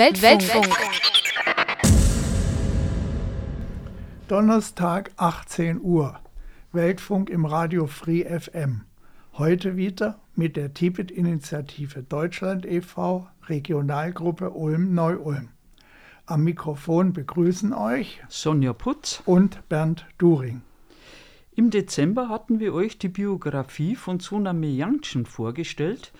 Weltfunk. Weltfunk. Donnerstag 18 Uhr. Weltfunk im Radio Free FM. Heute wieder mit der Tibet-Initiative Deutschland e.V., Regionalgruppe Ulm-Neu-Ulm. Am Mikrofon begrüßen euch Sonja Putz und Bernd During. Im Dezember hatten wir euch die Biografie von Tsunami Yangchen vorgestellt,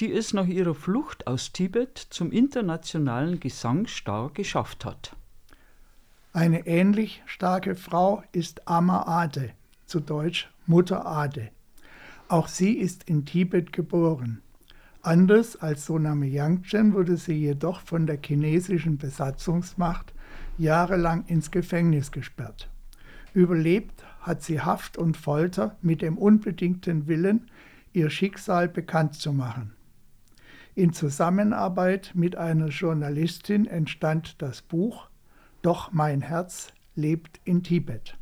die es nach ihrer Flucht aus Tibet zum internationalen Gesangsstar geschafft hat. Eine ähnlich starke Frau ist Ama Ade, zu Deutsch Mutter Ade. Auch sie ist in Tibet geboren. Anders als Soname Yangchen wurde sie jedoch von der chinesischen Besatzungsmacht jahrelang ins Gefängnis gesperrt. Überlebt hat sie Haft und Folter mit dem unbedingten Willen, ihr Schicksal bekannt zu machen. In Zusammenarbeit mit einer Journalistin entstand das Buch Doch mein Herz lebt in Tibet.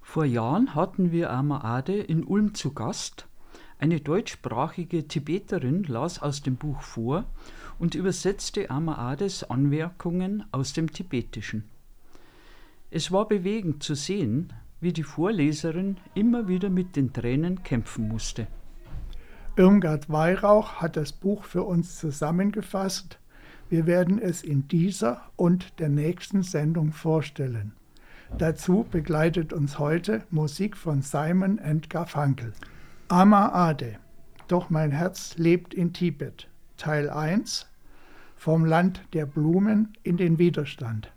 Vor Jahren hatten wir Amaade in Ulm zu Gast. Eine deutschsprachige Tibeterin las aus dem Buch vor und übersetzte Amaades Anmerkungen aus dem Tibetischen. Es war bewegend zu sehen, wie die Vorleserin immer wieder mit den Tränen kämpfen musste. Irmgard Weihrauch hat das Buch für uns zusammengefasst. Wir werden es in dieser und der nächsten Sendung vorstellen. Dazu begleitet uns heute Musik von Simon and Garfunkel. Ama Ade, doch mein Herz lebt in Tibet. Teil 1 Vom Land der Blumen in den Widerstand.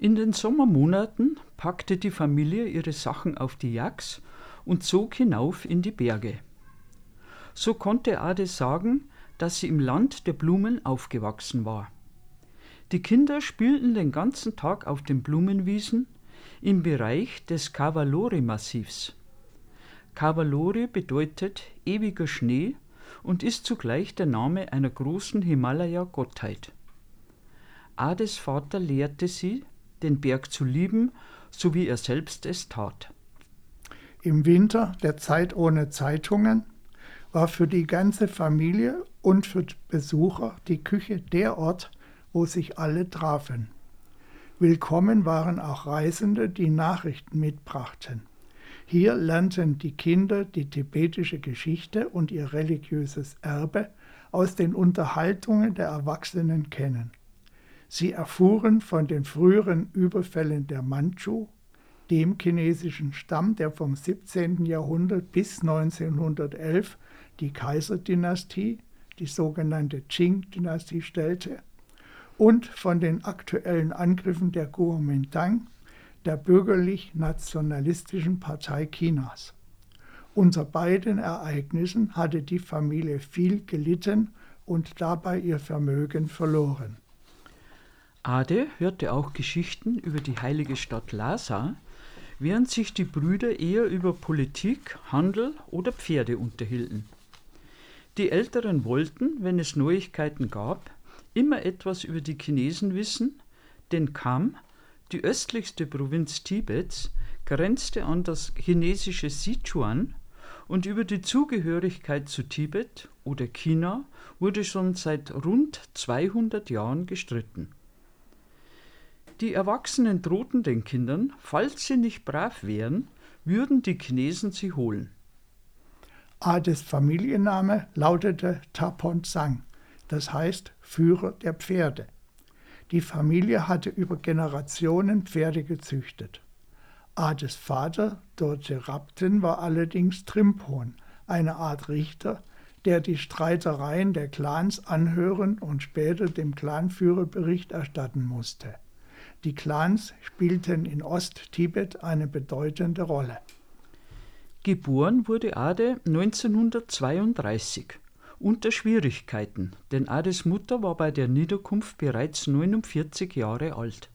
In den Sommermonaten packte die Familie ihre Sachen auf die Yaks und zog hinauf in die Berge. So konnte Ade sagen, dass sie im Land der Blumen aufgewachsen war. Die Kinder spielten den ganzen Tag auf den Blumenwiesen im Bereich des Kavalori-Massivs. Kavalori bedeutet ewiger Schnee und ist zugleich der Name einer großen Himalaya-Gottheit. Ades Vater lehrte sie, den Berg zu lieben, so wie er selbst es tat. Im Winter der Zeit ohne Zeitungen war für die ganze Familie und für Besucher die Küche der Ort, wo sich alle trafen. Willkommen waren auch Reisende, die Nachrichten mitbrachten. Hier lernten die Kinder die tibetische Geschichte und ihr religiöses Erbe aus den Unterhaltungen der Erwachsenen kennen. Sie erfuhren von den früheren Überfällen der Manchu, dem chinesischen Stamm, der vom 17. Jahrhundert bis 1911 die Kaiserdynastie, die sogenannte Qing-Dynastie, stellte, und von den aktuellen Angriffen der Kuomintang, der bürgerlich-nationalistischen Partei Chinas. Unter beiden Ereignissen hatte die Familie viel gelitten und dabei ihr Vermögen verloren. Ade hörte auch Geschichten über die heilige Stadt Lhasa, während sich die Brüder eher über Politik, Handel oder Pferde unterhielten. Die Älteren wollten, wenn es Neuigkeiten gab, immer etwas über die Chinesen wissen, denn Kam, die östlichste Provinz Tibets, grenzte an das chinesische Sichuan und über die Zugehörigkeit zu Tibet oder China wurde schon seit rund 200 Jahren gestritten. Die Erwachsenen drohten den Kindern, falls sie nicht brav wären, würden die Chinesen sie holen. Ades Familienname lautete Taponsang, das heißt Führer der Pferde. Die Familie hatte über Generationen Pferde gezüchtet. Ades Vater, Dorje Rapten, war allerdings Trimpon, eine Art Richter, der die Streitereien der Clans anhören und später dem Clanführer Bericht erstatten musste. Die Clans spielten in Ost-Tibet eine bedeutende Rolle. Geboren wurde Ade 1932 unter Schwierigkeiten, denn Ades Mutter war bei der Niederkunft bereits 49 Jahre alt.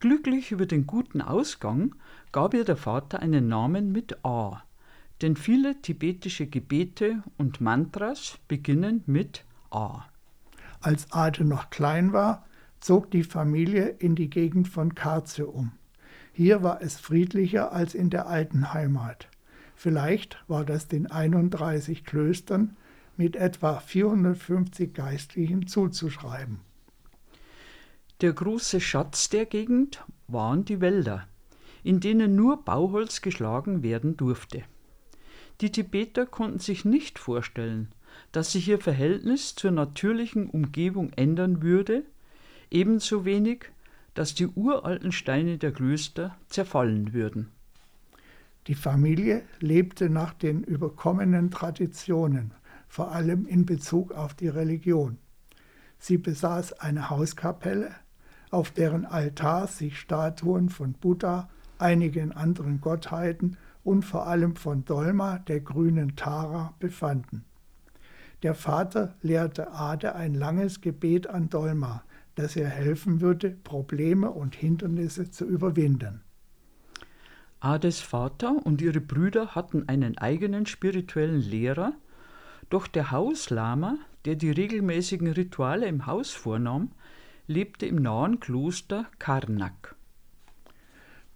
Glücklich über den guten Ausgang gab ihr der Vater einen Namen mit A, denn viele tibetische Gebete und Mantras beginnen mit A. Als Ade noch klein war, zog die Familie in die Gegend von Karze um. Hier war es friedlicher als in der alten Heimat. Vielleicht war das den 31 Klöstern mit etwa 450 Geistlichen zuzuschreiben. Der große Schatz der Gegend waren die Wälder, in denen nur Bauholz geschlagen werden durfte. Die Tibeter konnten sich nicht vorstellen, dass sich ihr Verhältnis zur natürlichen Umgebung ändern würde, ebenso wenig, dass die uralten Steine der Klöster zerfallen würden. Die Familie lebte nach den überkommenen Traditionen, vor allem in Bezug auf die Religion. Sie besaß eine Hauskapelle, auf deren Altar sich Statuen von Buddha, einigen anderen Gottheiten und vor allem von Dolma, der grünen Tara, befanden. Der Vater lehrte Ade ein langes Gebet an Dolma, das ihr helfen würde, Probleme und Hindernisse zu überwinden. Ades Vater und ihre Brüder hatten einen eigenen spirituellen Lehrer, doch der Hauslama, der die regelmäßigen Rituale im Haus vornahm, lebte im nahen Kloster Karnak.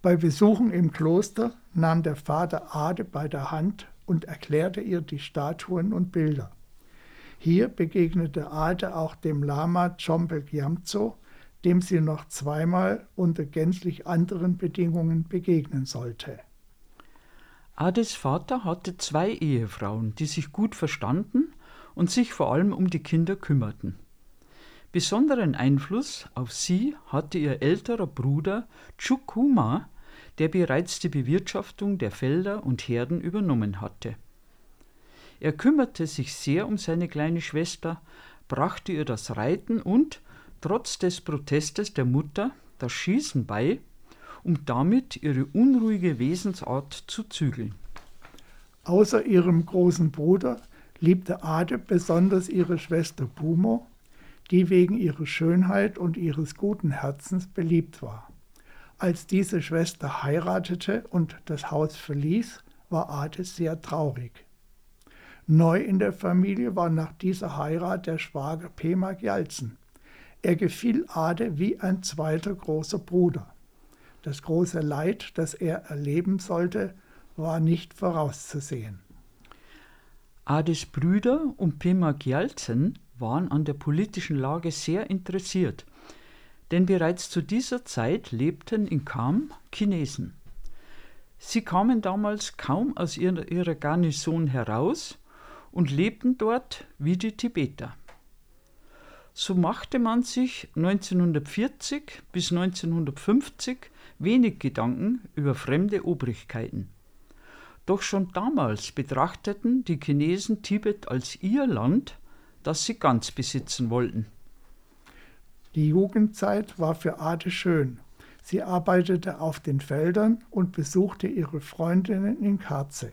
Bei Besuchen im Kloster nahm der Vater Ade bei der Hand und erklärte ihr die Statuen und Bilder. Hier begegnete Ade auch dem Lama Chompel Gyamtso, dem sie noch zweimal unter gänzlich anderen Bedingungen begegnen sollte. Ades Vater hatte zwei Ehefrauen, die sich gut verstanden und sich vor allem um die Kinder kümmerten. Besonderen Einfluss auf sie hatte ihr älterer Bruder Chukuma, der bereits die Bewirtschaftung der Felder und Herden übernommen hatte. Er kümmerte sich sehr um seine kleine Schwester, brachte ihr das Reiten und, trotz des Protestes der Mutter, das Schießen bei, um damit ihre unruhige Wesensart zu zügeln. Außer ihrem großen Bruder liebte Ade besonders ihre Schwester Pumo, die wegen ihrer Schönheit und ihres guten Herzens beliebt war. Als diese Schwester heiratete und das Haus verließ, war Ade sehr traurig. Neu in der Familie war nach dieser Heirat der Schwager Pema Gjalzen. Er gefiel Ade wie ein zweiter großer Bruder. Das große Leid, das er erleben sollte, war nicht vorauszusehen. Ades Brüder und Pema Gjalzen waren an der politischen Lage sehr interessiert, denn bereits zu dieser Zeit lebten in Kam Chinesen. Sie kamen damals kaum aus ihrer Garnison heraus und lebten dort wie die Tibeter. So machte man sich 1940 bis 1950 wenig Gedanken über fremde Obrigkeiten. Doch schon damals betrachteten die Chinesen Tibet als ihr Land das sie ganz besitzen wollten. Die Jugendzeit war für Ade schön. Sie arbeitete auf den Feldern und besuchte ihre Freundinnen in Karze.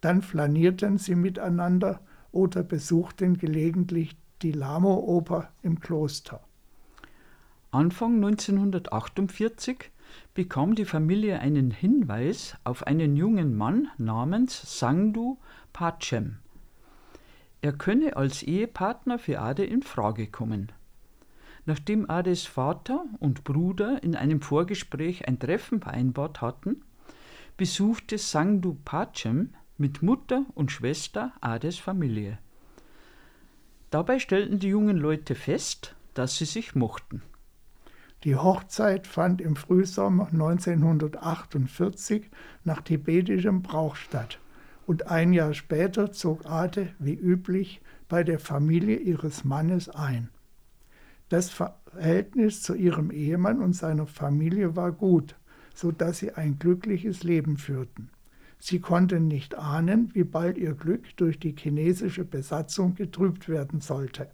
Dann flanierten sie miteinander oder besuchten gelegentlich die Lamo-Oper im Kloster. Anfang 1948 bekam die Familie einen Hinweis auf einen jungen Mann namens Sangdu Pachem. Er könne als Ehepartner für Ade in Frage kommen. Nachdem Ades Vater und Bruder in einem Vorgespräch ein Treffen vereinbart hatten, besuchte Sangdu Pachem mit Mutter und Schwester Ades Familie. Dabei stellten die jungen Leute fest, dass sie sich mochten. Die Hochzeit fand im Frühsommer 1948 nach tibetischem Brauch statt und ein Jahr später zog Ade wie üblich bei der Familie ihres Mannes ein. Das Verhältnis zu ihrem Ehemann und seiner Familie war gut, so dass sie ein glückliches Leben führten. Sie konnten nicht ahnen, wie bald ihr Glück durch die chinesische Besatzung getrübt werden sollte.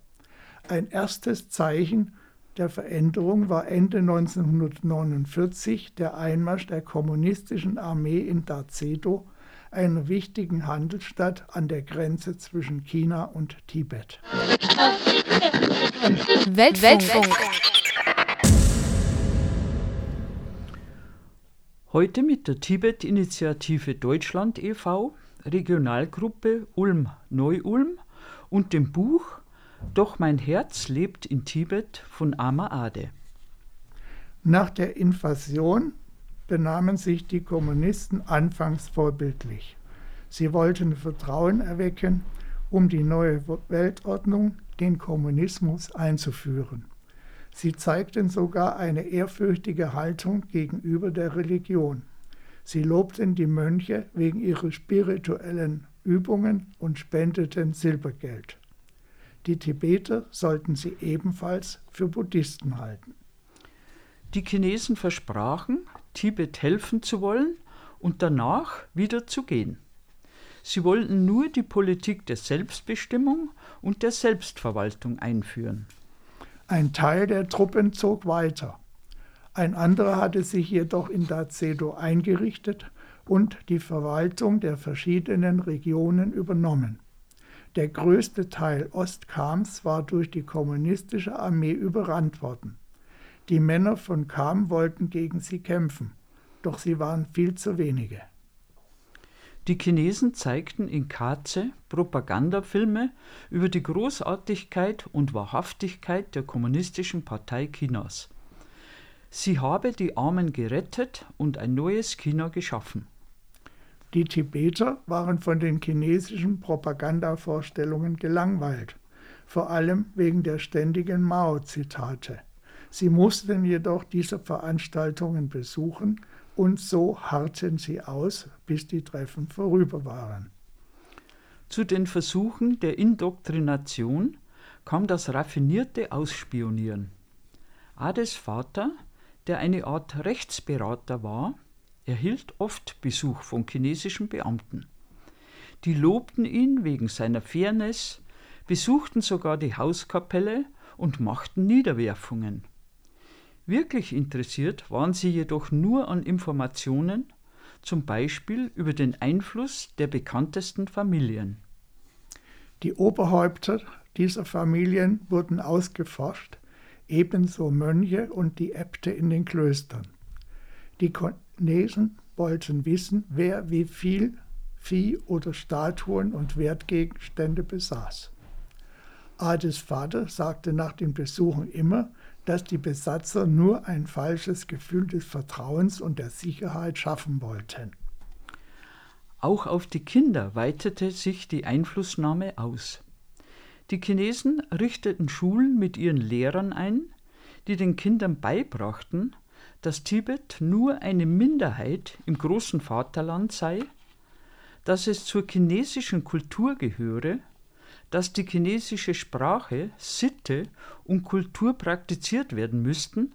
Ein erstes Zeichen der Veränderung war Ende 1949 der Einmarsch der kommunistischen Armee in Dacedo einer wichtigen Handelsstadt an der Grenze zwischen China und Tibet. Weltfunk. Weltfunk. Heute mit der Tibet-Initiative Deutschland e.V., Regionalgruppe Ulm-Neu-Ulm und dem Buch Doch mein Herz lebt in Tibet von Ama Ade. Nach der Invasion benahmen sich die Kommunisten anfangs vorbildlich. Sie wollten Vertrauen erwecken um die neue Weltordnung, den Kommunismus, einzuführen. Sie zeigten sogar eine ehrfürchtige Haltung gegenüber der Religion. Sie lobten die Mönche wegen ihrer spirituellen Übungen und spendeten Silbergeld. Die Tibeter sollten sie ebenfalls für Buddhisten halten. Die Chinesen versprachen, Tibet helfen zu wollen und danach wieder zu gehen. Sie wollten nur die Politik der Selbstbestimmung und der Selbstverwaltung einführen. Ein Teil der Truppen zog weiter. Ein anderer hatte sich jedoch in Dacedo eingerichtet und die Verwaltung der verschiedenen Regionen übernommen. Der größte Teil Ostkams war durch die kommunistische Armee überrannt worden. Die Männer von Kam wollten gegen sie kämpfen, doch sie waren viel zu wenige. Die Chinesen zeigten in Kaze Propagandafilme über die Großartigkeit und Wahrhaftigkeit der Kommunistischen Partei Chinas. Sie habe die Armen gerettet und ein neues China geschaffen. Die Tibeter waren von den chinesischen Propagandavorstellungen gelangweilt, vor allem wegen der ständigen Mao-Zitate. Sie mussten jedoch diese Veranstaltungen besuchen und so harrten sie aus, bis die Treffen vorüber waren. Zu den Versuchen der Indoktrination kam das raffinierte Ausspionieren. Ades Vater, der eine Art Rechtsberater war, erhielt oft Besuch von chinesischen Beamten. Die lobten ihn wegen seiner Fairness, besuchten sogar die Hauskapelle und machten Niederwerfungen. Wirklich interessiert waren sie jedoch nur an Informationen, zum Beispiel über den Einfluss der bekanntesten Familien. Die Oberhäupter dieser Familien wurden ausgeforscht, ebenso Mönche und die Äbte in den Klöstern. Die Chinesen wollten wissen, wer wie viel Vieh oder Statuen und Wertgegenstände besaß. Ades Vater sagte nach den Besuchen immer, dass die Besatzer nur ein falsches Gefühl des Vertrauens und der Sicherheit schaffen wollten. Auch auf die Kinder weitete sich die Einflussnahme aus. Die Chinesen richteten Schulen mit ihren Lehrern ein, die den Kindern beibrachten, dass Tibet nur eine Minderheit im großen Vaterland sei, dass es zur chinesischen Kultur gehöre dass die chinesische Sprache, Sitte und Kultur praktiziert werden müssten,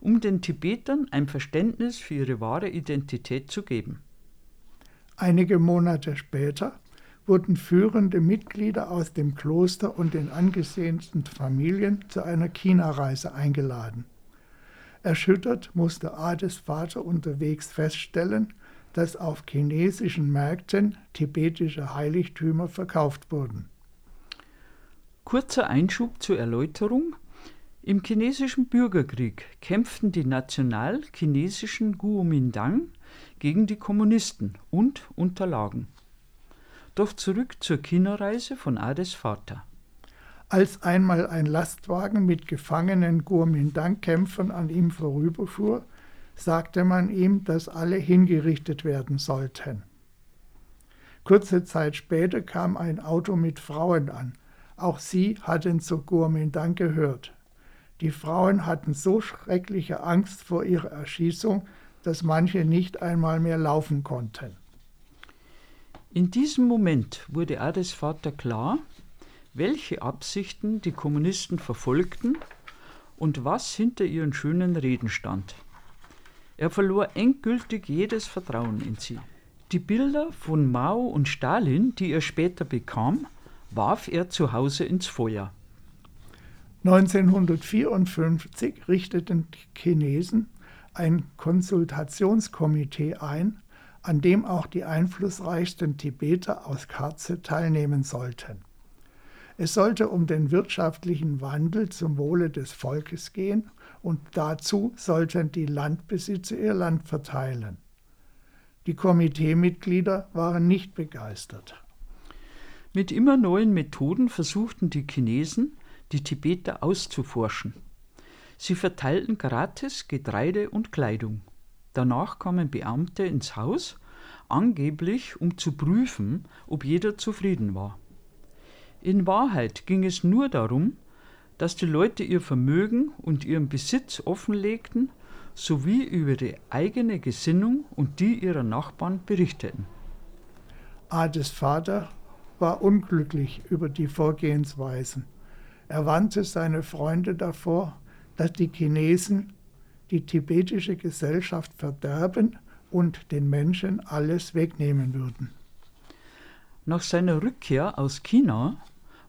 um den Tibetern ein Verständnis für ihre wahre Identität zu geben. Einige Monate später wurden führende Mitglieder aus dem Kloster und den angesehensten Familien zu einer China-Reise eingeladen. Erschüttert musste Ades Vater unterwegs feststellen, dass auf chinesischen Märkten tibetische Heiligtümer verkauft wurden. Kurzer Einschub zur Erläuterung. Im chinesischen Bürgerkrieg kämpften die national-chinesischen Kuomintang gegen die Kommunisten und unterlagen. Doch zurück zur China-Reise von Ades Vater. Als einmal ein Lastwagen mit gefangenen Kuomintang-Kämpfern an ihm vorüberfuhr, sagte man ihm, dass alle hingerichtet werden sollten. Kurze Zeit später kam ein Auto mit Frauen an. Auch sie hatten zur Kuomintang gehört. Die Frauen hatten so schreckliche Angst vor ihrer Erschießung, dass manche nicht einmal mehr laufen konnten. In diesem Moment wurde Ades Vater klar, welche Absichten die Kommunisten verfolgten und was hinter ihren schönen Reden stand. Er verlor endgültig jedes Vertrauen in sie. Die Bilder von Mao und Stalin, die er später bekam, warf er zu Hause ins Feuer. 1954 richteten die Chinesen ein Konsultationskomitee ein, an dem auch die einflussreichsten Tibeter aus Karze teilnehmen sollten. Es sollte um den wirtschaftlichen Wandel zum Wohle des Volkes gehen und dazu sollten die Landbesitzer ihr Land verteilen. Die Komiteemitglieder waren nicht begeistert. Mit immer neuen Methoden versuchten die Chinesen, die Tibeter auszuforschen. Sie verteilten gratis Getreide und Kleidung. Danach kamen Beamte ins Haus, angeblich um zu prüfen, ob jeder zufrieden war. In Wahrheit ging es nur darum, dass die Leute ihr Vermögen und ihren Besitz offenlegten sowie über die eigene Gesinnung und die ihrer Nachbarn berichteten. Ades Vater war unglücklich über die Vorgehensweisen. Er warnte seine Freunde davor, dass die Chinesen die tibetische Gesellschaft verderben und den Menschen alles wegnehmen würden. Nach seiner Rückkehr aus China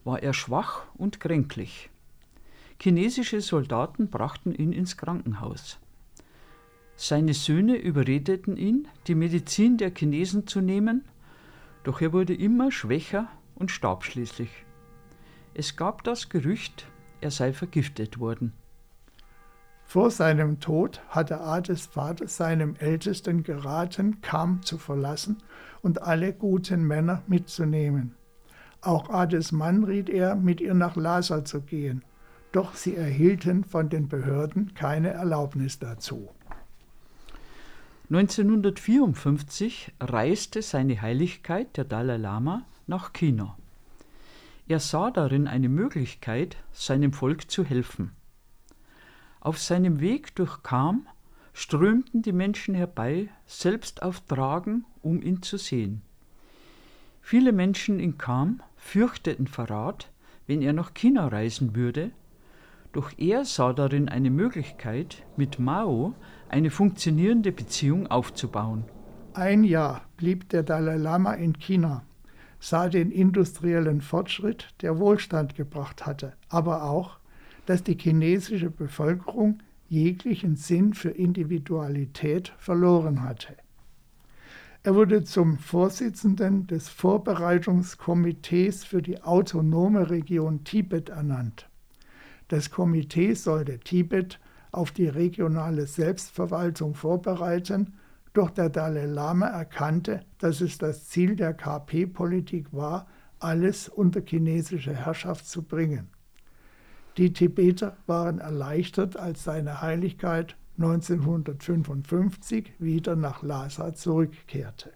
war er schwach und kränklich. Chinesische Soldaten brachten ihn ins Krankenhaus. Seine Söhne überredeten ihn, die Medizin der Chinesen zu nehmen, doch er wurde immer schwächer und starb schließlich. Es gab das Gerücht, er sei vergiftet worden. Vor seinem Tod hatte Ades Vater seinem Ältesten geraten, Kam zu verlassen und alle guten Männer mitzunehmen. Auch Ades Mann riet er, mit ihr nach Lhasa zu gehen, doch sie erhielten von den Behörden keine Erlaubnis dazu. 1954 reiste seine Heiligkeit, der Dalai Lama, nach China. Er sah darin eine Möglichkeit, seinem Volk zu helfen. Auf seinem Weg durch Kam strömten die Menschen herbei, selbst auf Tragen, um ihn zu sehen. Viele Menschen in Kam fürchteten Verrat, wenn er nach China reisen würde, doch er sah darin eine Möglichkeit, mit Mao eine funktionierende Beziehung aufzubauen. Ein Jahr blieb der Dalai Lama in China, sah den industriellen Fortschritt, der Wohlstand gebracht hatte, aber auch, dass die chinesische Bevölkerung jeglichen Sinn für Individualität verloren hatte. Er wurde zum Vorsitzenden des Vorbereitungskomitees für die autonome Region Tibet ernannt. Das Komitee sollte Tibet auf die regionale Selbstverwaltung vorbereiten, doch der Dalai Lama erkannte, dass es das Ziel der KP-Politik war, alles unter chinesische Herrschaft zu bringen. Die Tibeter waren erleichtert, als seine Heiligkeit 1955 wieder nach Lhasa zurückkehrte.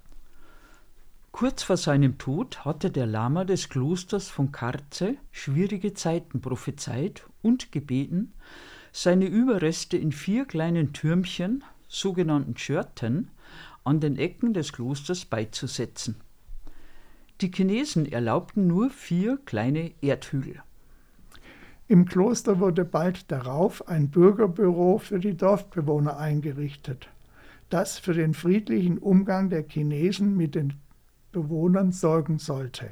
Kurz vor seinem Tod hatte der Lama des Klosters von Karze schwierige Zeiten prophezeit und gebeten, seine Überreste in vier kleinen Türmchen, sogenannten Schörten, an den Ecken des Klosters beizusetzen. Die Chinesen erlaubten nur vier kleine Erdhügel. Im Kloster wurde bald darauf ein Bürgerbüro für die Dorfbewohner eingerichtet, das für den friedlichen Umgang der Chinesen mit den Bewohnern sorgen sollte.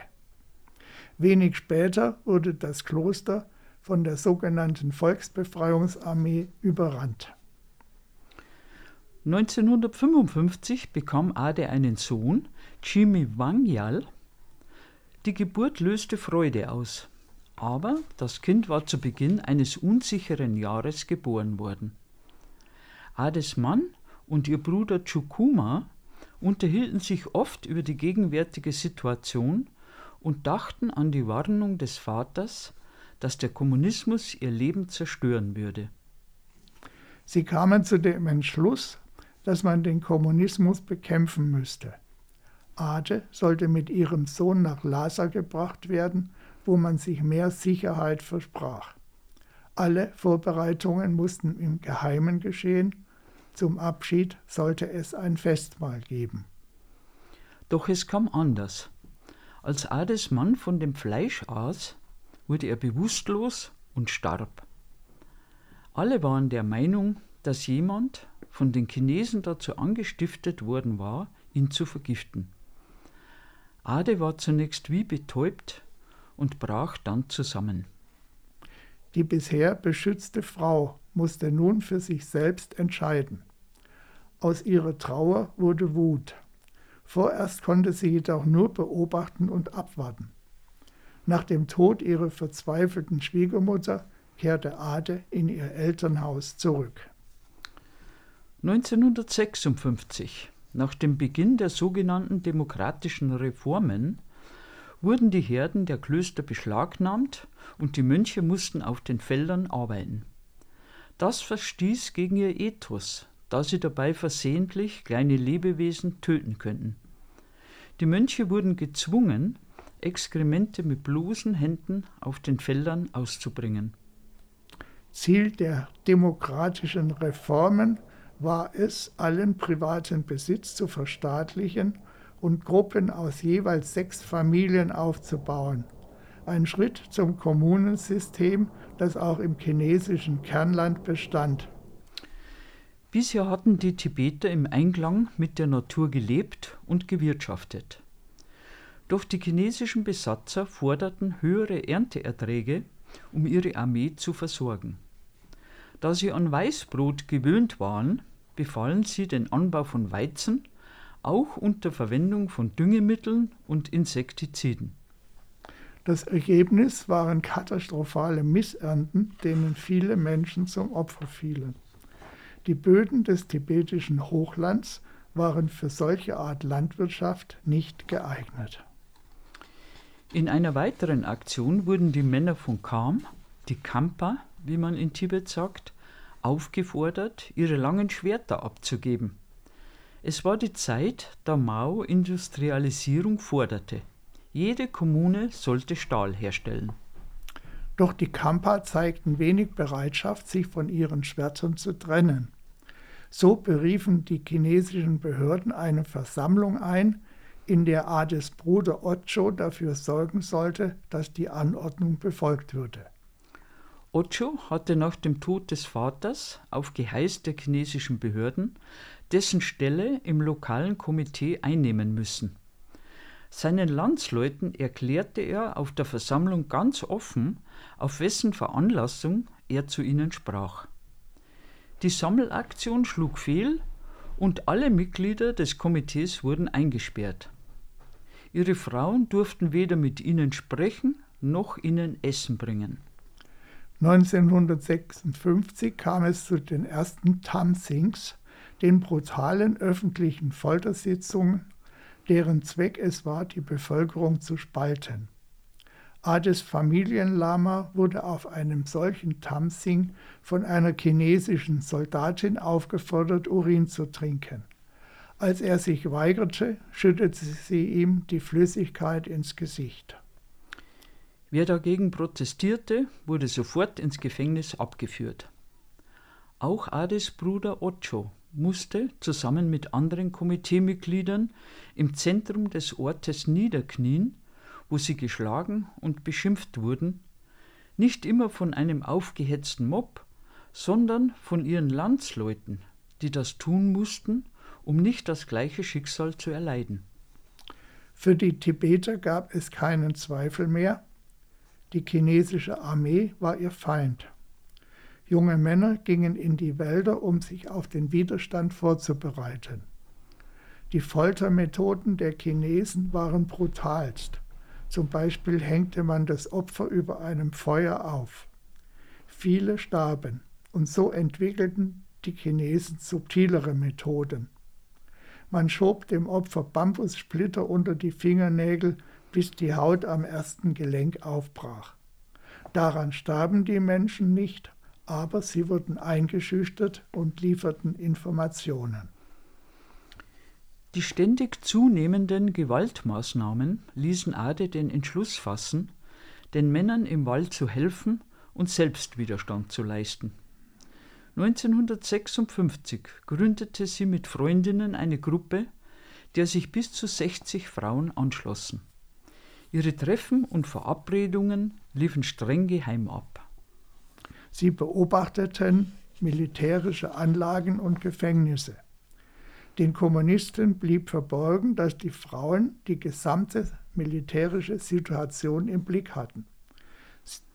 Wenig später wurde das Kloster von der sogenannten Volksbefreiungsarmee überrannt. 1955 bekam Ade einen Sohn, Jimmy Wangyal. Die Geburt löste Freude aus. Aber das Kind war zu Beginn eines unsicheren Jahres geboren worden. Ades Mann und ihr Bruder Chukuma unterhielten sich oft über die gegenwärtige Situation und dachten an die Warnung des Vaters, dass der Kommunismus ihr Leben zerstören würde. Sie kamen zu dem Entschluss, dass man den Kommunismus bekämpfen müsste. Ade sollte mit ihrem Sohn nach Lhasa gebracht werden wo man sich mehr Sicherheit versprach. Alle Vorbereitungen mussten im Geheimen geschehen. Zum Abschied sollte es ein Festmahl geben. Doch es kam anders. Als Ades Mann von dem Fleisch aß, wurde er bewusstlos und starb. Alle waren der Meinung, dass jemand von den Chinesen dazu angestiftet worden war, ihn zu vergiften. Ade war zunächst wie betäubt und brach dann zusammen. Die bisher beschützte Frau musste nun für sich selbst entscheiden. Aus ihrer Trauer wurde Wut. Vorerst konnte sie jedoch nur beobachten und abwarten. Nach dem Tod ihrer verzweifelten Schwiegermutter kehrte Ade in ihr Elternhaus zurück. 1956, nach dem Beginn der sogenannten demokratischen Reformen, wurden die Herden der Klöster beschlagnahmt und die Mönche mussten auf den Feldern arbeiten. Das verstieß gegen ihr Ethos, da sie dabei versehentlich kleine Lebewesen töten könnten. Die Mönche wurden gezwungen, Exkremente mit bloßen Händen auf den Feldern auszubringen. Ziel der demokratischen Reformen war es, allen privaten Besitz zu verstaatlichen und Gruppen aus jeweils sechs Familien aufzubauen. Ein Schritt zum Kommunensystem, das auch im chinesischen Kernland bestand. Bisher hatten die Tibeter im Einklang mit der Natur gelebt und gewirtschaftet. Doch die chinesischen Besatzer forderten höhere Ernteerträge, um ihre Armee zu versorgen. Da sie an Weißbrot gewöhnt waren, befahlen sie den Anbau von Weizen, auch unter Verwendung von Düngemitteln und Insektiziden. Das Ergebnis waren katastrophale Missernten, denen viele Menschen zum Opfer fielen. Die Böden des tibetischen Hochlands waren für solche Art Landwirtschaft nicht geeignet. In einer weiteren Aktion wurden die Männer von Kam, die Kampa, wie man in Tibet sagt, aufgefordert, ihre langen Schwerter abzugeben. Es war die Zeit, da Mao Industrialisierung forderte. Jede Kommune sollte Stahl herstellen. Doch die Kampa zeigten wenig Bereitschaft, sich von ihren Schwertern zu trennen. So beriefen die chinesischen Behörden eine Versammlung ein, in der Ades Bruder Ocho dafür sorgen sollte, dass die Anordnung befolgt würde. Ocho hatte nach dem Tod des Vaters auf Geheiß der chinesischen Behörden dessen Stelle im lokalen Komitee einnehmen müssen. Seinen Landsleuten erklärte er auf der Versammlung ganz offen, auf wessen Veranlassung er zu ihnen sprach. Die Sammelaktion schlug fehl und alle Mitglieder des Komitees wurden eingesperrt. Ihre Frauen durften weder mit ihnen sprechen noch ihnen Essen bringen. 1956 kam es zu den ersten Tamsings, den brutalen öffentlichen Foltersitzungen, deren Zweck es war, die Bevölkerung zu spalten. Ades Familienlama wurde auf einem solchen Tamsing von einer chinesischen Soldatin aufgefordert, Urin zu trinken. Als er sich weigerte, schüttete sie ihm die Flüssigkeit ins Gesicht. Wer dagegen protestierte, wurde sofort ins Gefängnis abgeführt. Auch Ades Bruder Ocho musste zusammen mit anderen Komiteemitgliedern im Zentrum des Ortes niederknien, wo sie geschlagen und beschimpft wurden, nicht immer von einem aufgehetzten Mob, sondern von ihren Landsleuten, die das tun mussten, um nicht das gleiche Schicksal zu erleiden. Für die Tibeter gab es keinen Zweifel mehr, die chinesische Armee war ihr Feind. Junge Männer gingen in die Wälder, um sich auf den Widerstand vorzubereiten. Die Foltermethoden der Chinesen waren brutalst. Zum Beispiel hängte man das Opfer über einem Feuer auf. Viele starben und so entwickelten die Chinesen subtilere Methoden. Man schob dem Opfer Bambussplitter unter die Fingernägel bis die Haut am ersten Gelenk aufbrach. Daran starben die Menschen nicht, aber sie wurden eingeschüchtert und lieferten Informationen. Die ständig zunehmenden Gewaltmaßnahmen ließen Ade den Entschluss fassen, den Männern im Wald zu helfen und selbst Widerstand zu leisten. 1956 gründete sie mit Freundinnen eine Gruppe, der sich bis zu 60 Frauen anschlossen. Ihre Treffen und Verabredungen liefen streng geheim ab. Sie beobachteten militärische Anlagen und Gefängnisse. Den Kommunisten blieb verborgen, dass die Frauen die gesamte militärische Situation im Blick hatten.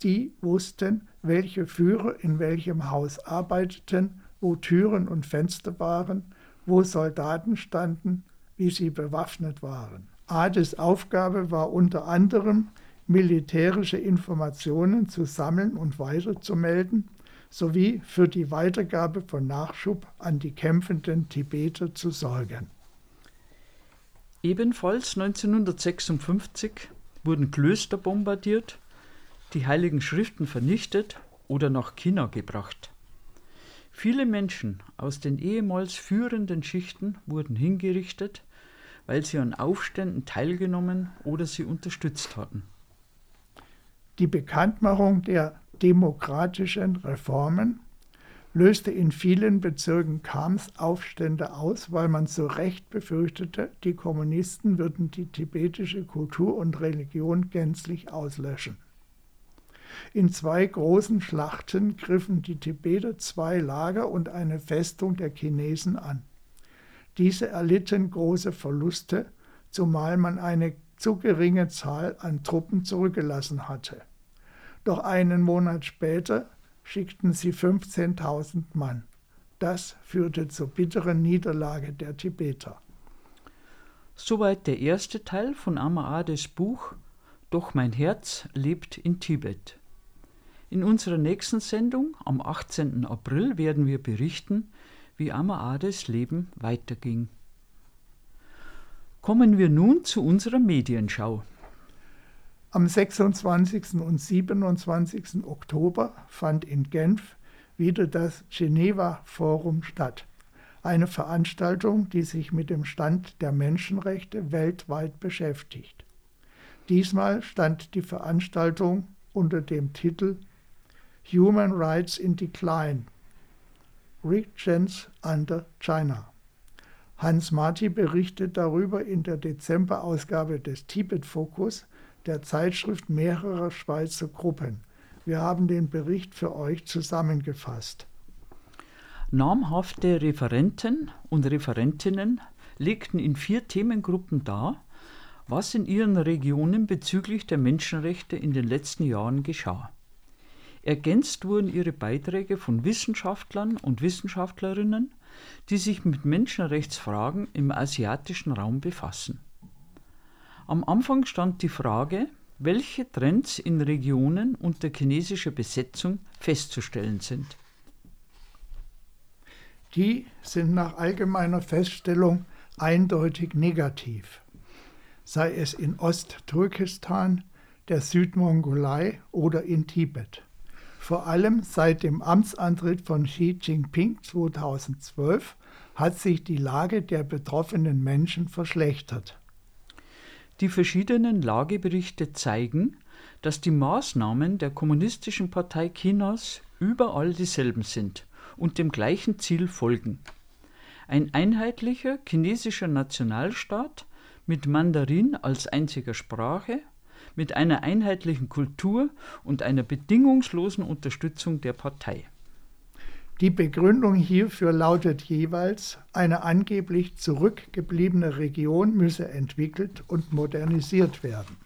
Die wussten, welche Führer in welchem Haus arbeiteten, wo Türen und Fenster waren, wo Soldaten standen, wie sie bewaffnet waren. Ades Aufgabe war unter anderem, militärische Informationen zu sammeln und weiterzumelden, sowie für die Weitergabe von Nachschub an die kämpfenden Tibeter zu sorgen. Ebenfalls 1956 wurden Klöster bombardiert, die heiligen Schriften vernichtet oder nach China gebracht. Viele Menschen aus den ehemals führenden Schichten wurden hingerichtet, weil sie an Aufständen teilgenommen oder sie unterstützt hatten. Die Bekanntmachung der demokratischen Reformen löste in vielen Bezirken Kampfaufstände aus, weil man zu Recht befürchtete, die Kommunisten würden die tibetische Kultur und Religion gänzlich auslöschen. In zwei großen Schlachten griffen die Tibeter zwei Lager und eine Festung der Chinesen an. Diese erlitten große Verluste, zumal man eine zu geringe Zahl an Truppen zurückgelassen hatte. Doch einen Monat später schickten sie 15.000 Mann. Das führte zur bitteren Niederlage der Tibeter. Soweit der erste Teil von Amaades Buch Doch mein Herz lebt in Tibet. In unserer nächsten Sendung am 18. April werden wir berichten, wie Amaades Leben weiterging. Kommen wir nun zu unserer Medienschau. Am 26. und 27. Oktober fand in Genf wieder das Geneva Forum statt. Eine Veranstaltung, die sich mit dem Stand der Menschenrechte weltweit beschäftigt. Diesmal stand die Veranstaltung unter dem Titel Human Rights in Decline Regions under China. Hans Marti berichtet darüber in der Dezemberausgabe des Tibet Fokus der Zeitschrift mehrerer Schweizer Gruppen. Wir haben den Bericht für euch zusammengefasst. Namhafte Referenten und Referentinnen legten in vier Themengruppen dar, was in ihren Regionen bezüglich der Menschenrechte in den letzten Jahren geschah. Ergänzt wurden ihre Beiträge von Wissenschaftlern und Wissenschaftlerinnen, die sich mit Menschenrechtsfragen im asiatischen Raum befassen. Am Anfang stand die Frage, welche Trends in Regionen unter chinesischer Besetzung festzustellen sind. Die sind nach allgemeiner Feststellung eindeutig negativ, sei es in Ostturkestan, der Südmongolei oder in Tibet. Vor allem seit dem Amtsantritt von Xi Jinping 2012 hat sich die Lage der betroffenen Menschen verschlechtert. Die verschiedenen Lageberichte zeigen, dass die Maßnahmen der Kommunistischen Partei Chinas überall dieselben sind und dem gleichen Ziel folgen. Ein einheitlicher chinesischer Nationalstaat mit Mandarin als einziger Sprache, mit einer einheitlichen Kultur und einer bedingungslosen Unterstützung der Partei. Die Begründung hierfür lautet jeweils, eine angeblich zurückgebliebene Region müsse entwickelt und modernisiert werden.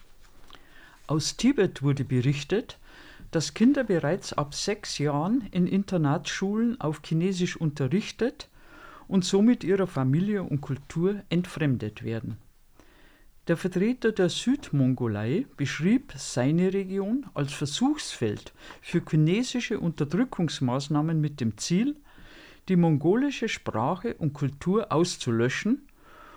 Aus Tibet wurde berichtet, dass Kinder bereits ab sechs Jahren in Internatsschulen auf Chinesisch unterrichtet und somit ihrer Familie und Kultur entfremdet werden. Der Vertreter der Südmongolei beschrieb seine Region als Versuchsfeld für chinesische Unterdrückungsmaßnahmen mit dem Ziel, die mongolische Sprache und Kultur auszulöschen,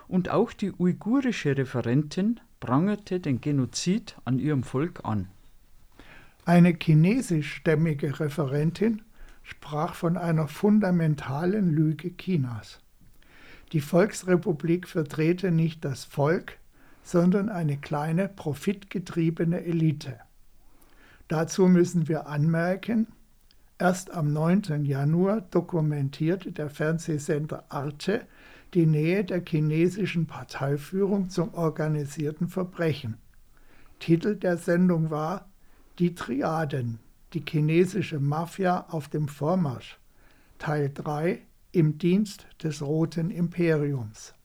und auch die uigurische Referentin prangerte den Genozid an ihrem Volk an. Eine chinesischstämmige Referentin sprach von einer fundamentalen Lüge Chinas. Die Volksrepublik vertrete nicht das Volk, sondern eine kleine profitgetriebene Elite. Dazu müssen wir anmerken, erst am 9. Januar dokumentierte der Fernsehsender Arte die Nähe der chinesischen Parteiführung zum organisierten Verbrechen. Titel der Sendung war Die Triaden, die chinesische Mafia auf dem Vormarsch, Teil 3 im Dienst des Roten Imperiums.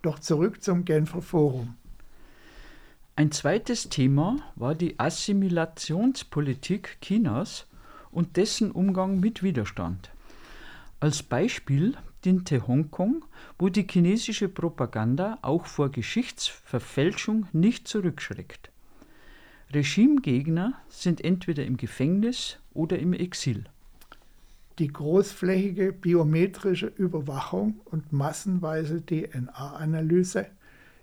Doch zurück zum Genfer Forum. Ein zweites Thema war die Assimilationspolitik Chinas und dessen Umgang mit Widerstand. Als Beispiel diente Hongkong, wo die chinesische Propaganda auch vor Geschichtsverfälschung nicht zurückschreckt. Regimegegner sind entweder im Gefängnis oder im Exil. Die großflächige biometrische Überwachung und massenweise DNA-Analyse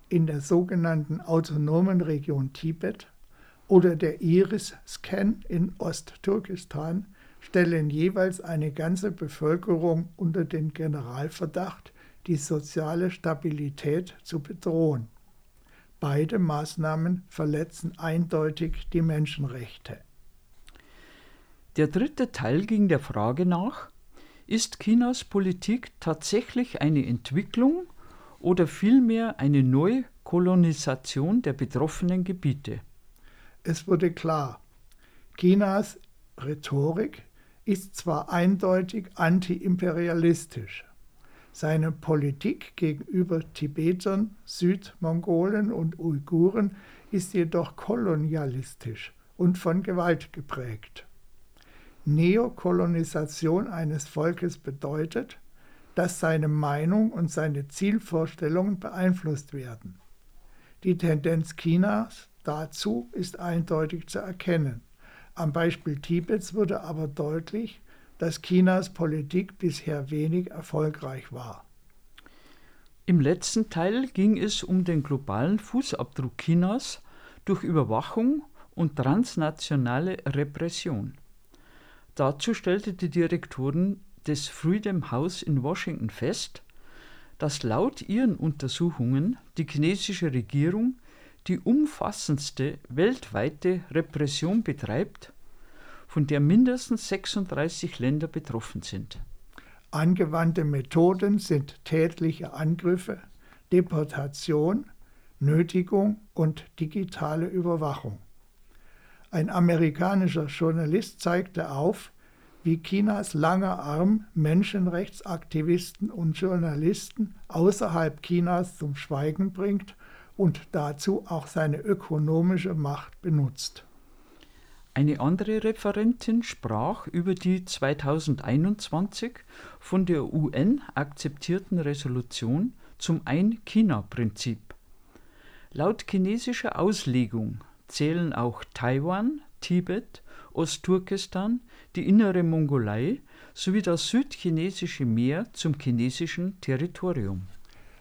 in der sogenannten autonomen Region Tibet oder der Iris-Scan in Ostturkestan stellen jeweils eine ganze Bevölkerung unter den Generalverdacht, die soziale Stabilität zu bedrohen. Beide Maßnahmen verletzen eindeutig die Menschenrechte. Der dritte Teil ging der Frage nach, ist Chinas Politik tatsächlich eine Entwicklung oder vielmehr eine Neukolonisation der betroffenen Gebiete? Es wurde klar, Chinas Rhetorik ist zwar eindeutig antiimperialistisch, seine Politik gegenüber Tibetern, Südmongolen und Uiguren ist jedoch kolonialistisch und von Gewalt geprägt. Neokolonisation eines Volkes bedeutet, dass seine Meinung und seine Zielvorstellungen beeinflusst werden. Die Tendenz Chinas dazu ist eindeutig zu erkennen. Am Beispiel Tibets wurde aber deutlich, dass Chinas Politik bisher wenig erfolgreich war. Im letzten Teil ging es um den globalen Fußabdruck Chinas durch Überwachung und transnationale Repression. Dazu stellte die Direktorin des Freedom House in Washington fest, dass laut ihren Untersuchungen die chinesische Regierung die umfassendste weltweite Repression betreibt von der mindestens 36 Länder betroffen sind. Angewandte Methoden sind tätliche Angriffe, Deportation, Nötigung und digitale Überwachung. Ein amerikanischer Journalist zeigte auf, wie Chinas langer Arm Menschenrechtsaktivisten und Journalisten außerhalb Chinas zum Schweigen bringt und dazu auch seine ökonomische Macht benutzt. Eine andere Referentin sprach über die 2021 von der UN akzeptierten Resolution zum Ein-China-Prinzip. Laut chinesischer Auslegung zählen auch Taiwan, Tibet, Ostturkestan, die innere Mongolei sowie das südchinesische Meer zum chinesischen Territorium.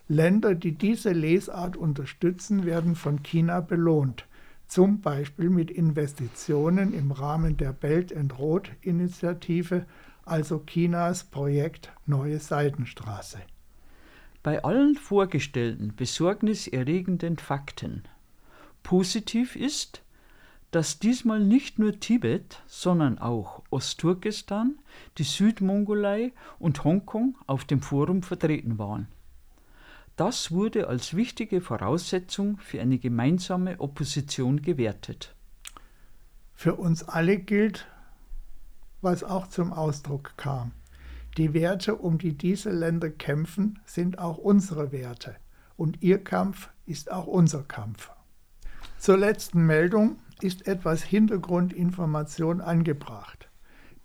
Länder, die diese Lesart unterstützen, werden von China belohnt zum Beispiel mit Investitionen im Rahmen der Belt and Road Initiative, also Chinas Projekt Neue Seidenstraße. Bei allen vorgestellten besorgniserregenden Fakten positiv ist, dass diesmal nicht nur Tibet, sondern auch Ostturkestan, die Südmongolei und Hongkong auf dem Forum vertreten waren. Das wurde als wichtige Voraussetzung für eine gemeinsame Opposition gewertet. Für uns alle gilt, was auch zum Ausdruck kam. Die Werte, um die diese Länder kämpfen, sind auch unsere Werte. Und ihr Kampf ist auch unser Kampf. Zur letzten Meldung ist etwas Hintergrundinformation angebracht.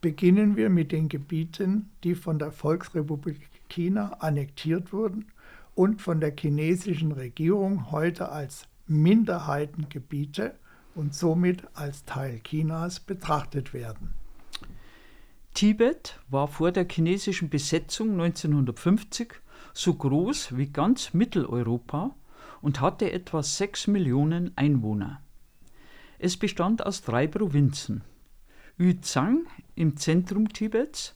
Beginnen wir mit den Gebieten, die von der Volksrepublik China annektiert wurden und von der chinesischen Regierung heute als Minderheitengebiete und somit als Teil Chinas betrachtet werden. Tibet war vor der chinesischen Besetzung 1950 so groß wie ganz Mitteleuropa und hatte etwa 6 Millionen Einwohner. Es bestand aus drei Provinzen. Yuzhang im Zentrum Tibets,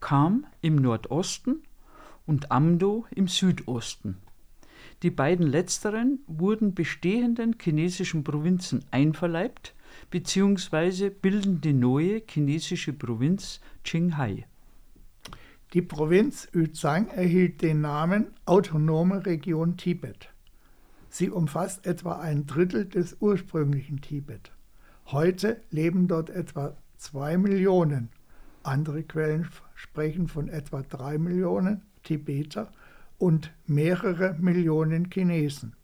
Kham im Nordosten und Amdo im Südosten. Die beiden letzteren wurden bestehenden chinesischen Provinzen einverleibt bzw. bilden die neue chinesische Provinz Qinghai. Die Provinz Yuzhang erhielt den Namen Autonome Region Tibet. Sie umfasst etwa ein Drittel des ursprünglichen Tibet. Heute leben dort etwa zwei Millionen. Andere Quellen sprechen von etwa drei Millionen Tibeter und mehrere Millionen Chinesen.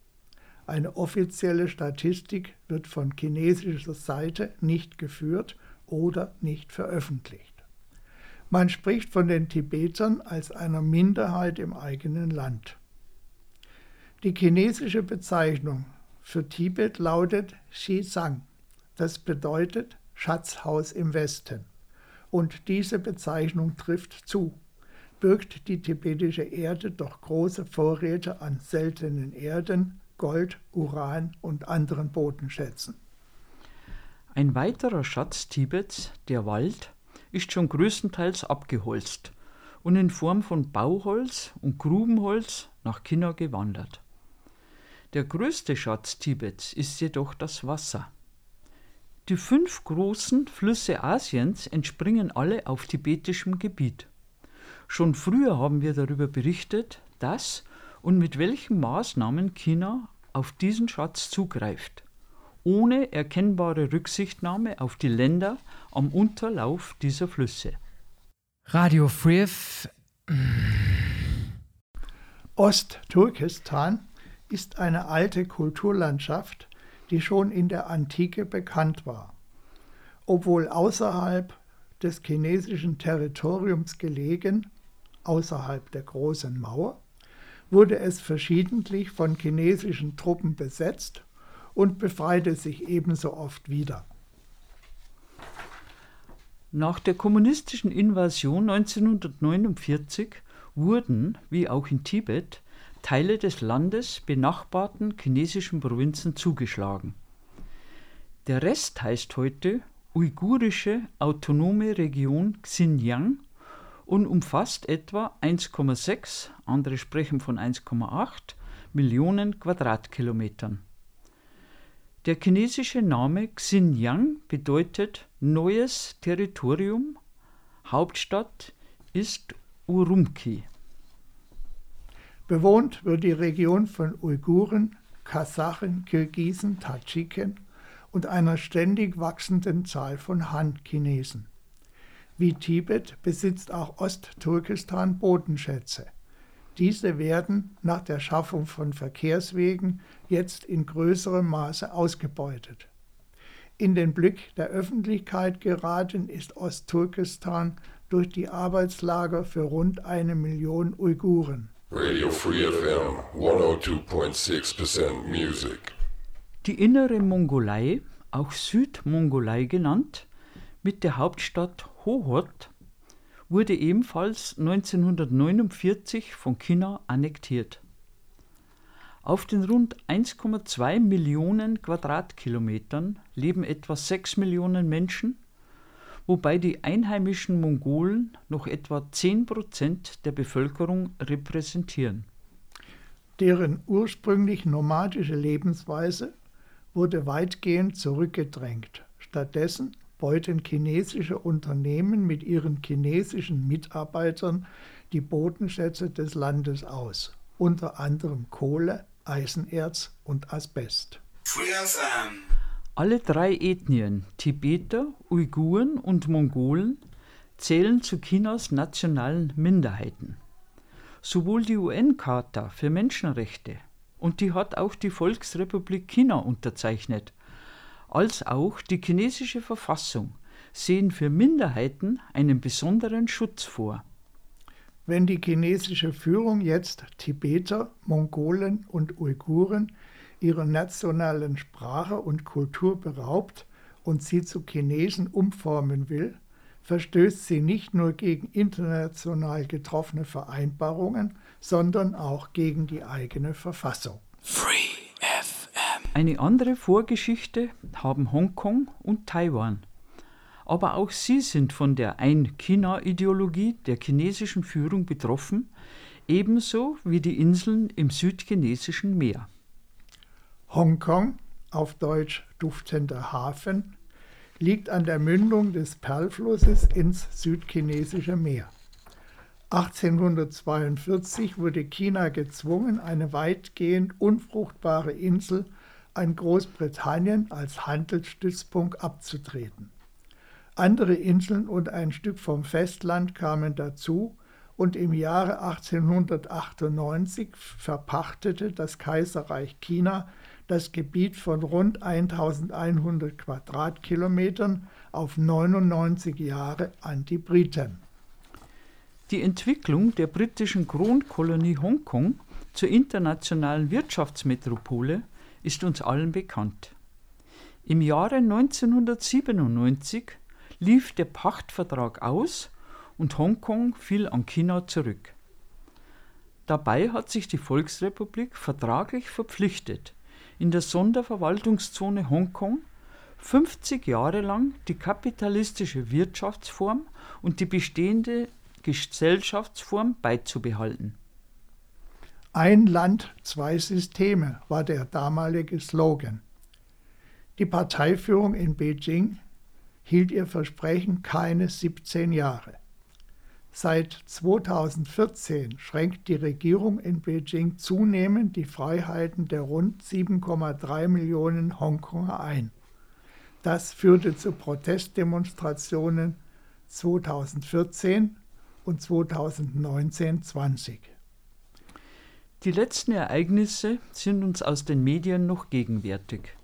Eine offizielle Statistik wird von chinesischer Seite nicht geführt oder nicht veröffentlicht. Man spricht von den Tibetern als einer Minderheit im eigenen Land. Die chinesische Bezeichnung für Tibet lautet Xizang. Das bedeutet Schatzhaus im Westen. Und diese Bezeichnung trifft zu birgt die tibetische Erde doch große Vorräte an seltenen Erden, Gold, Uran und anderen Bodenschätzen. Ein weiterer Schatz Tibets, der Wald, ist schon größtenteils abgeholzt und in Form von Bauholz und Grubenholz nach China gewandert. Der größte Schatz Tibets ist jedoch das Wasser. Die fünf großen Flüsse Asiens entspringen alle auf tibetischem Gebiet. Schon früher haben wir darüber berichtet, dass und mit welchen Maßnahmen China auf diesen Schatz zugreift, ohne erkennbare Rücksichtnahme auf die Länder am Unterlauf dieser Flüsse. Radio Frith. Ostturkestan ist eine alte Kulturlandschaft, die schon in der Antike bekannt war. Obwohl außerhalb des chinesischen Territoriums gelegen, außerhalb der großen Mauer, wurde es verschiedentlich von chinesischen Truppen besetzt und befreite sich ebenso oft wieder. Nach der kommunistischen Invasion 1949 wurden, wie auch in Tibet, Teile des Landes benachbarten chinesischen Provinzen zugeschlagen. Der Rest heißt heute Uigurische Autonome Region Xinjiang und umfasst etwa 1,6, andere sprechen von 1,8 Millionen Quadratkilometern. Der chinesische Name Xinjiang bedeutet neues Territorium, Hauptstadt ist Urumqi. Bewohnt wird die Region von Uiguren, Kasachen, Kirgisen, Tadschiken und einer ständig wachsenden Zahl von Han-Chinesen. Wie Tibet besitzt auch Ostturkestan Bodenschätze. Diese werden nach der Schaffung von Verkehrswegen jetzt in größerem Maße ausgebeutet. In den Blick der Öffentlichkeit geraten ist Ostturkestan durch die Arbeitslager für rund eine Million Uiguren. Radio Free FM 102.6% Music. Die innere Mongolei, auch Südmongolei genannt, mit der Hauptstadt Hohhot, wurde ebenfalls 1949 von China annektiert. Auf den rund 1,2 Millionen Quadratkilometern leben etwa 6 Millionen Menschen wobei die einheimischen Mongolen noch etwa 10 Prozent der Bevölkerung repräsentieren. Deren ursprünglich nomadische Lebensweise wurde weitgehend zurückgedrängt. Stattdessen beuten chinesische Unternehmen mit ihren chinesischen Mitarbeitern die Bodenschätze des Landes aus, unter anderem Kohle, Eisenerz und Asbest. Free FM. Alle drei Ethnien, Tibeter, Uiguren und Mongolen, zählen zu Chinas nationalen Minderheiten. Sowohl die UN-Charta für Menschenrechte, und die hat auch die Volksrepublik China unterzeichnet, als auch die chinesische Verfassung sehen für Minderheiten einen besonderen Schutz vor. Wenn die chinesische Führung jetzt Tibeter, Mongolen und Uiguren ihrer nationalen Sprache und Kultur beraubt und sie zu Chinesen umformen will, verstößt sie nicht nur gegen international getroffene Vereinbarungen, sondern auch gegen die eigene Verfassung. Free FM. Eine andere Vorgeschichte haben Hongkong und Taiwan. Aber auch sie sind von der Ein-China-Ideologie der chinesischen Führung betroffen, ebenso wie die Inseln im südchinesischen Meer. Hongkong, auf Deutsch duftender Hafen, liegt an der Mündung des Perlflusses ins südchinesische Meer. 1842 wurde China gezwungen, eine weitgehend unfruchtbare Insel an Großbritannien als Handelsstützpunkt abzutreten. Andere Inseln und ein Stück vom Festland kamen dazu und im Jahre 1898 verpachtete das Kaiserreich China das Gebiet von rund 1100 Quadratkilometern auf 99 Jahre an die Briten. Die Entwicklung der britischen Kronkolonie Hongkong zur internationalen Wirtschaftsmetropole ist uns allen bekannt. Im Jahre 1997 lief der Pachtvertrag aus und Hongkong fiel an China zurück. Dabei hat sich die Volksrepublik vertraglich verpflichtet, in der Sonderverwaltungszone Hongkong 50 Jahre lang die kapitalistische Wirtschaftsform und die bestehende Gesellschaftsform beizubehalten. Ein Land, zwei Systeme war der damalige Slogan. Die Parteiführung in Beijing hielt ihr Versprechen keine 17 Jahre. Seit 2014 schränkt die Regierung in Beijing zunehmend die Freiheiten der rund 7,3 Millionen Hongkonger ein. Das führte zu Protestdemonstrationen 2014 und 2019-20. Die letzten Ereignisse sind uns aus den Medien noch gegenwärtig.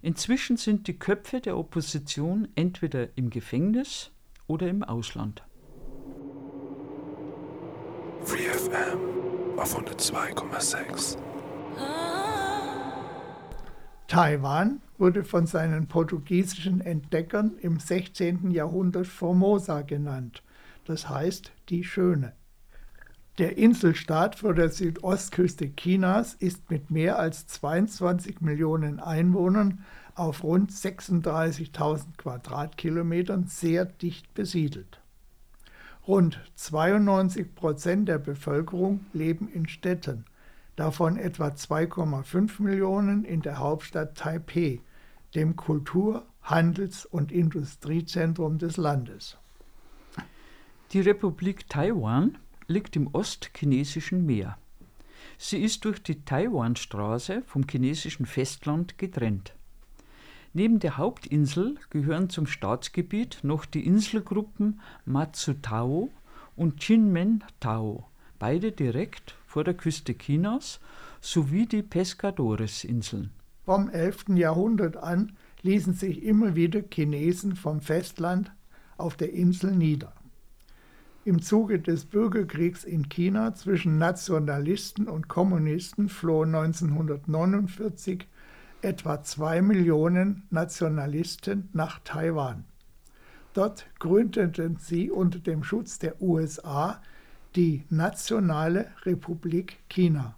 Inzwischen sind die Köpfe der Opposition entweder im Gefängnis oder im Ausland. Auf 102,6. Taiwan wurde von seinen portugiesischen Entdeckern im 16. Jahrhundert Formosa genannt, das heißt die Schöne. Der Inselstaat vor der Südostküste Chinas ist mit mehr als 22 Millionen Einwohnern auf rund 36.000 Quadratkilometern sehr dicht besiedelt. Rund 92 Prozent der Bevölkerung leben in Städten, davon etwa 2,5 Millionen in der Hauptstadt Taipeh, dem Kultur-, Handels- und Industriezentrum des Landes. Die Republik Taiwan liegt im ostchinesischen Meer. Sie ist durch die Taiwanstraße vom chinesischen Festland getrennt. Neben der Hauptinsel gehören zum Staatsgebiet noch die Inselgruppen Matsutao und Jinmentao, beide direkt vor der Küste Chinas, sowie die Pescadores-Inseln. Vom 11. Jahrhundert an ließen sich immer wieder Chinesen vom Festland auf der Insel nieder. Im Zuge des Bürgerkriegs in China zwischen Nationalisten und Kommunisten flohen 1949 etwa zwei Millionen Nationalisten nach Taiwan. Dort gründeten sie unter dem Schutz der USA die Nationale Republik China.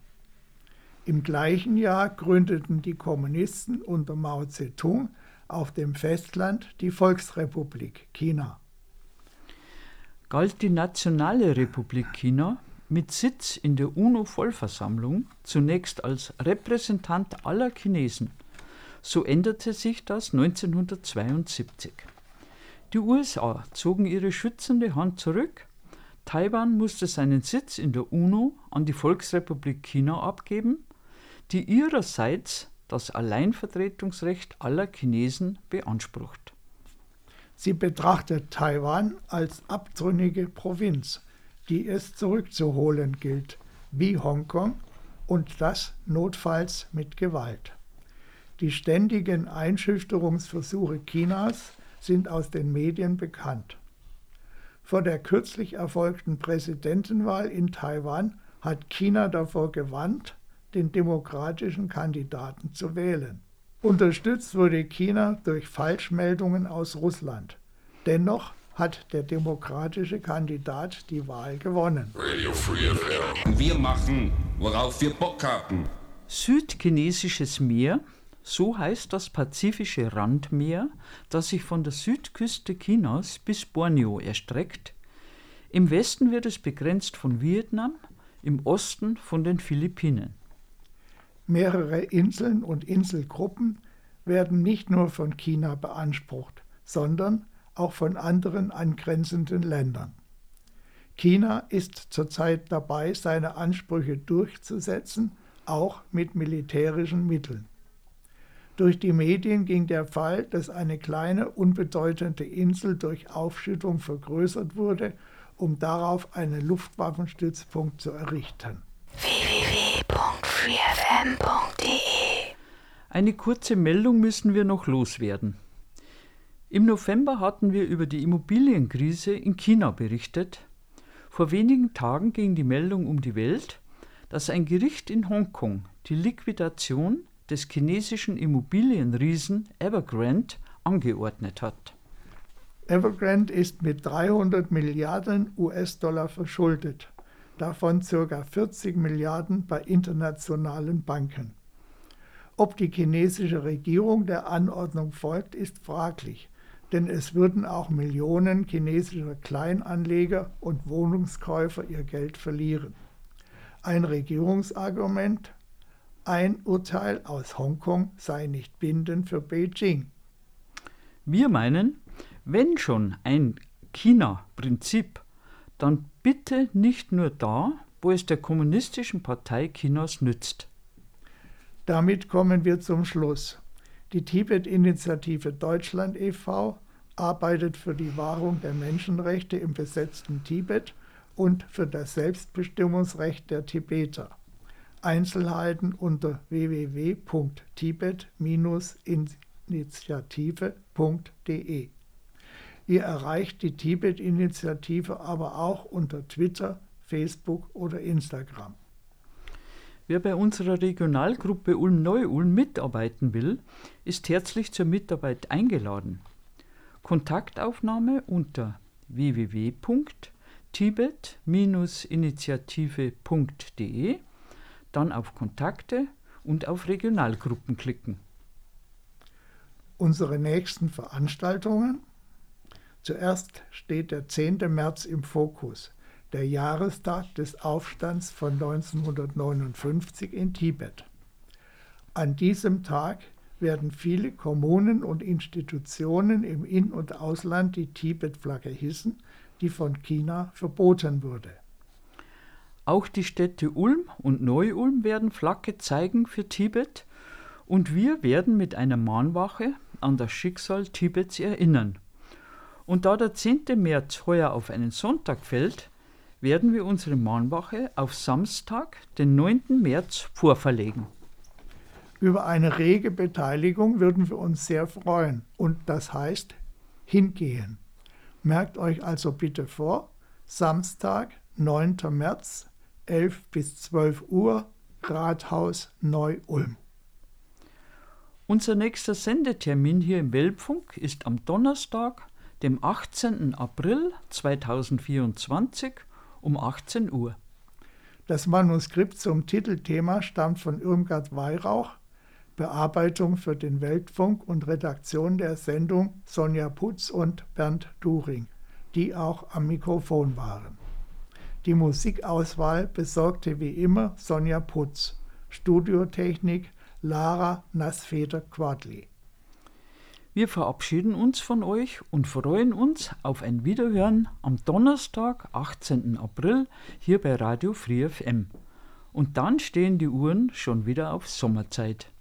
Im gleichen Jahr gründeten die Kommunisten unter Mao Zedong auf dem Festland die Volksrepublik China. Galt die Nationale Republik China mit Sitz in der UNO-Vollversammlung zunächst als Repräsentant aller Chinesen. So änderte sich das 1972. Die USA zogen ihre schützende Hand zurück. Taiwan musste seinen Sitz in der UNO an die Volksrepublik China abgeben, die ihrerseits das Alleinvertretungsrecht aller Chinesen beansprucht. Sie betrachtet Taiwan als abtrünnige Provinz die es zurückzuholen gilt, wie Hongkong, und das notfalls mit Gewalt. Die ständigen Einschüchterungsversuche Chinas sind aus den Medien bekannt. Vor der kürzlich erfolgten Präsidentenwahl in Taiwan hat China davor gewarnt, den demokratischen Kandidaten zu wählen. Unterstützt wurde China durch Falschmeldungen aus Russland. Dennoch hat der demokratische Kandidat die Wahl gewonnen. Radio Free FM. Wir machen, worauf wir Bock haben. Südchinesisches Meer, so heißt das pazifische Randmeer, das sich von der Südküste Chinas bis Borneo erstreckt. Im Westen wird es begrenzt von Vietnam, im Osten von den Philippinen. Mehrere Inseln und Inselgruppen werden nicht nur von China beansprucht, sondern auch von anderen angrenzenden Ländern. China ist zurzeit dabei, seine Ansprüche durchzusetzen, auch mit militärischen Mitteln. Durch die Medien ging der Fall, dass eine kleine, unbedeutende Insel durch Aufschüttung vergrößert wurde, um darauf einen Luftwaffenstützpunkt zu errichten. www.freefm.de Eine kurze Meldung müssen wir noch loswerden. Im November hatten wir über die Immobilienkrise in China berichtet. Vor wenigen Tagen ging die Meldung um die Welt, dass ein Gericht in Hongkong die Liquidation des chinesischen Immobilienriesen Evergrande angeordnet hat. Evergrande ist mit 300 Milliarden US-Dollar verschuldet, davon ca. 40 Milliarden bei internationalen Banken. Ob die chinesische Regierung der Anordnung folgt, ist fraglich, denn es würden auch Millionen chinesischer Kleinanleger und Wohnungskäufer ihr Geld verlieren. Ein Regierungsargument, ein Urteil aus Hongkong sei nicht bindend für Beijing. Wir meinen, wenn schon ein China-Prinzip, dann bitte nicht nur da, wo es der Kommunistischen Partei Chinas nützt. Damit kommen wir zum Schluss. Die Tibet-Initiative Deutschland e.V. arbeitet für die Wahrung der Menschenrechte im besetzten Tibet und für das Selbstbestimmungsrecht der Tibeter. Einzelheiten unter www.tibet-initiative.de. Ihr erreicht die Tibet-Initiative aber auch unter Twitter, Facebook oder Instagram. Wer bei unserer Regionalgruppe Ulm-Neu-Ulm mitarbeiten will, ist herzlich zur Mitarbeit eingeladen. Kontaktaufnahme unter www.tibet-initiative.de, dann auf Kontakte und auf Regionalgruppen klicken. Unsere nächsten Veranstaltungen. Zuerst steht der 10. März im Fokus der Jahrestag des Aufstands von 1959 in Tibet. An diesem Tag werden viele Kommunen und Institutionen im In- und Ausland die Tibet-Flagge hissen, die von China verboten wurde. Auch die Städte Ulm und Neu-Ulm werden Flagge zeigen für Tibet und wir werden mit einer Mahnwache an das Schicksal Tibets erinnern. Und da der 10. März heuer auf einen Sonntag fällt, werden wir unsere Mahnwache auf Samstag, den 9. März, vorverlegen. Über eine rege Beteiligung würden wir uns sehr freuen und das heißt hingehen. Merkt euch also bitte vor, Samstag, 9. März, 11 bis 12 Uhr, Rathaus Neu-Ulm. Unser nächster Sendetermin hier im Weltfunk ist am Donnerstag, dem 18. April 2024 um 18 Uhr. Das Manuskript zum Titelthema stammt von Irmgard Weihrauch, Bearbeitung für den Weltfunk und Redaktion der Sendung Sonja Putz und Bernd During, die auch am Mikrofon waren. Die Musikauswahl besorgte wie immer Sonja Putz, Studiotechnik Lara Nassfeder-Quadli. Wir verabschieden uns von euch und freuen uns auf ein Wiederhören am Donnerstag, 18. April, hier bei Radio Free FM. Und dann stehen die Uhren schon wieder auf Sommerzeit.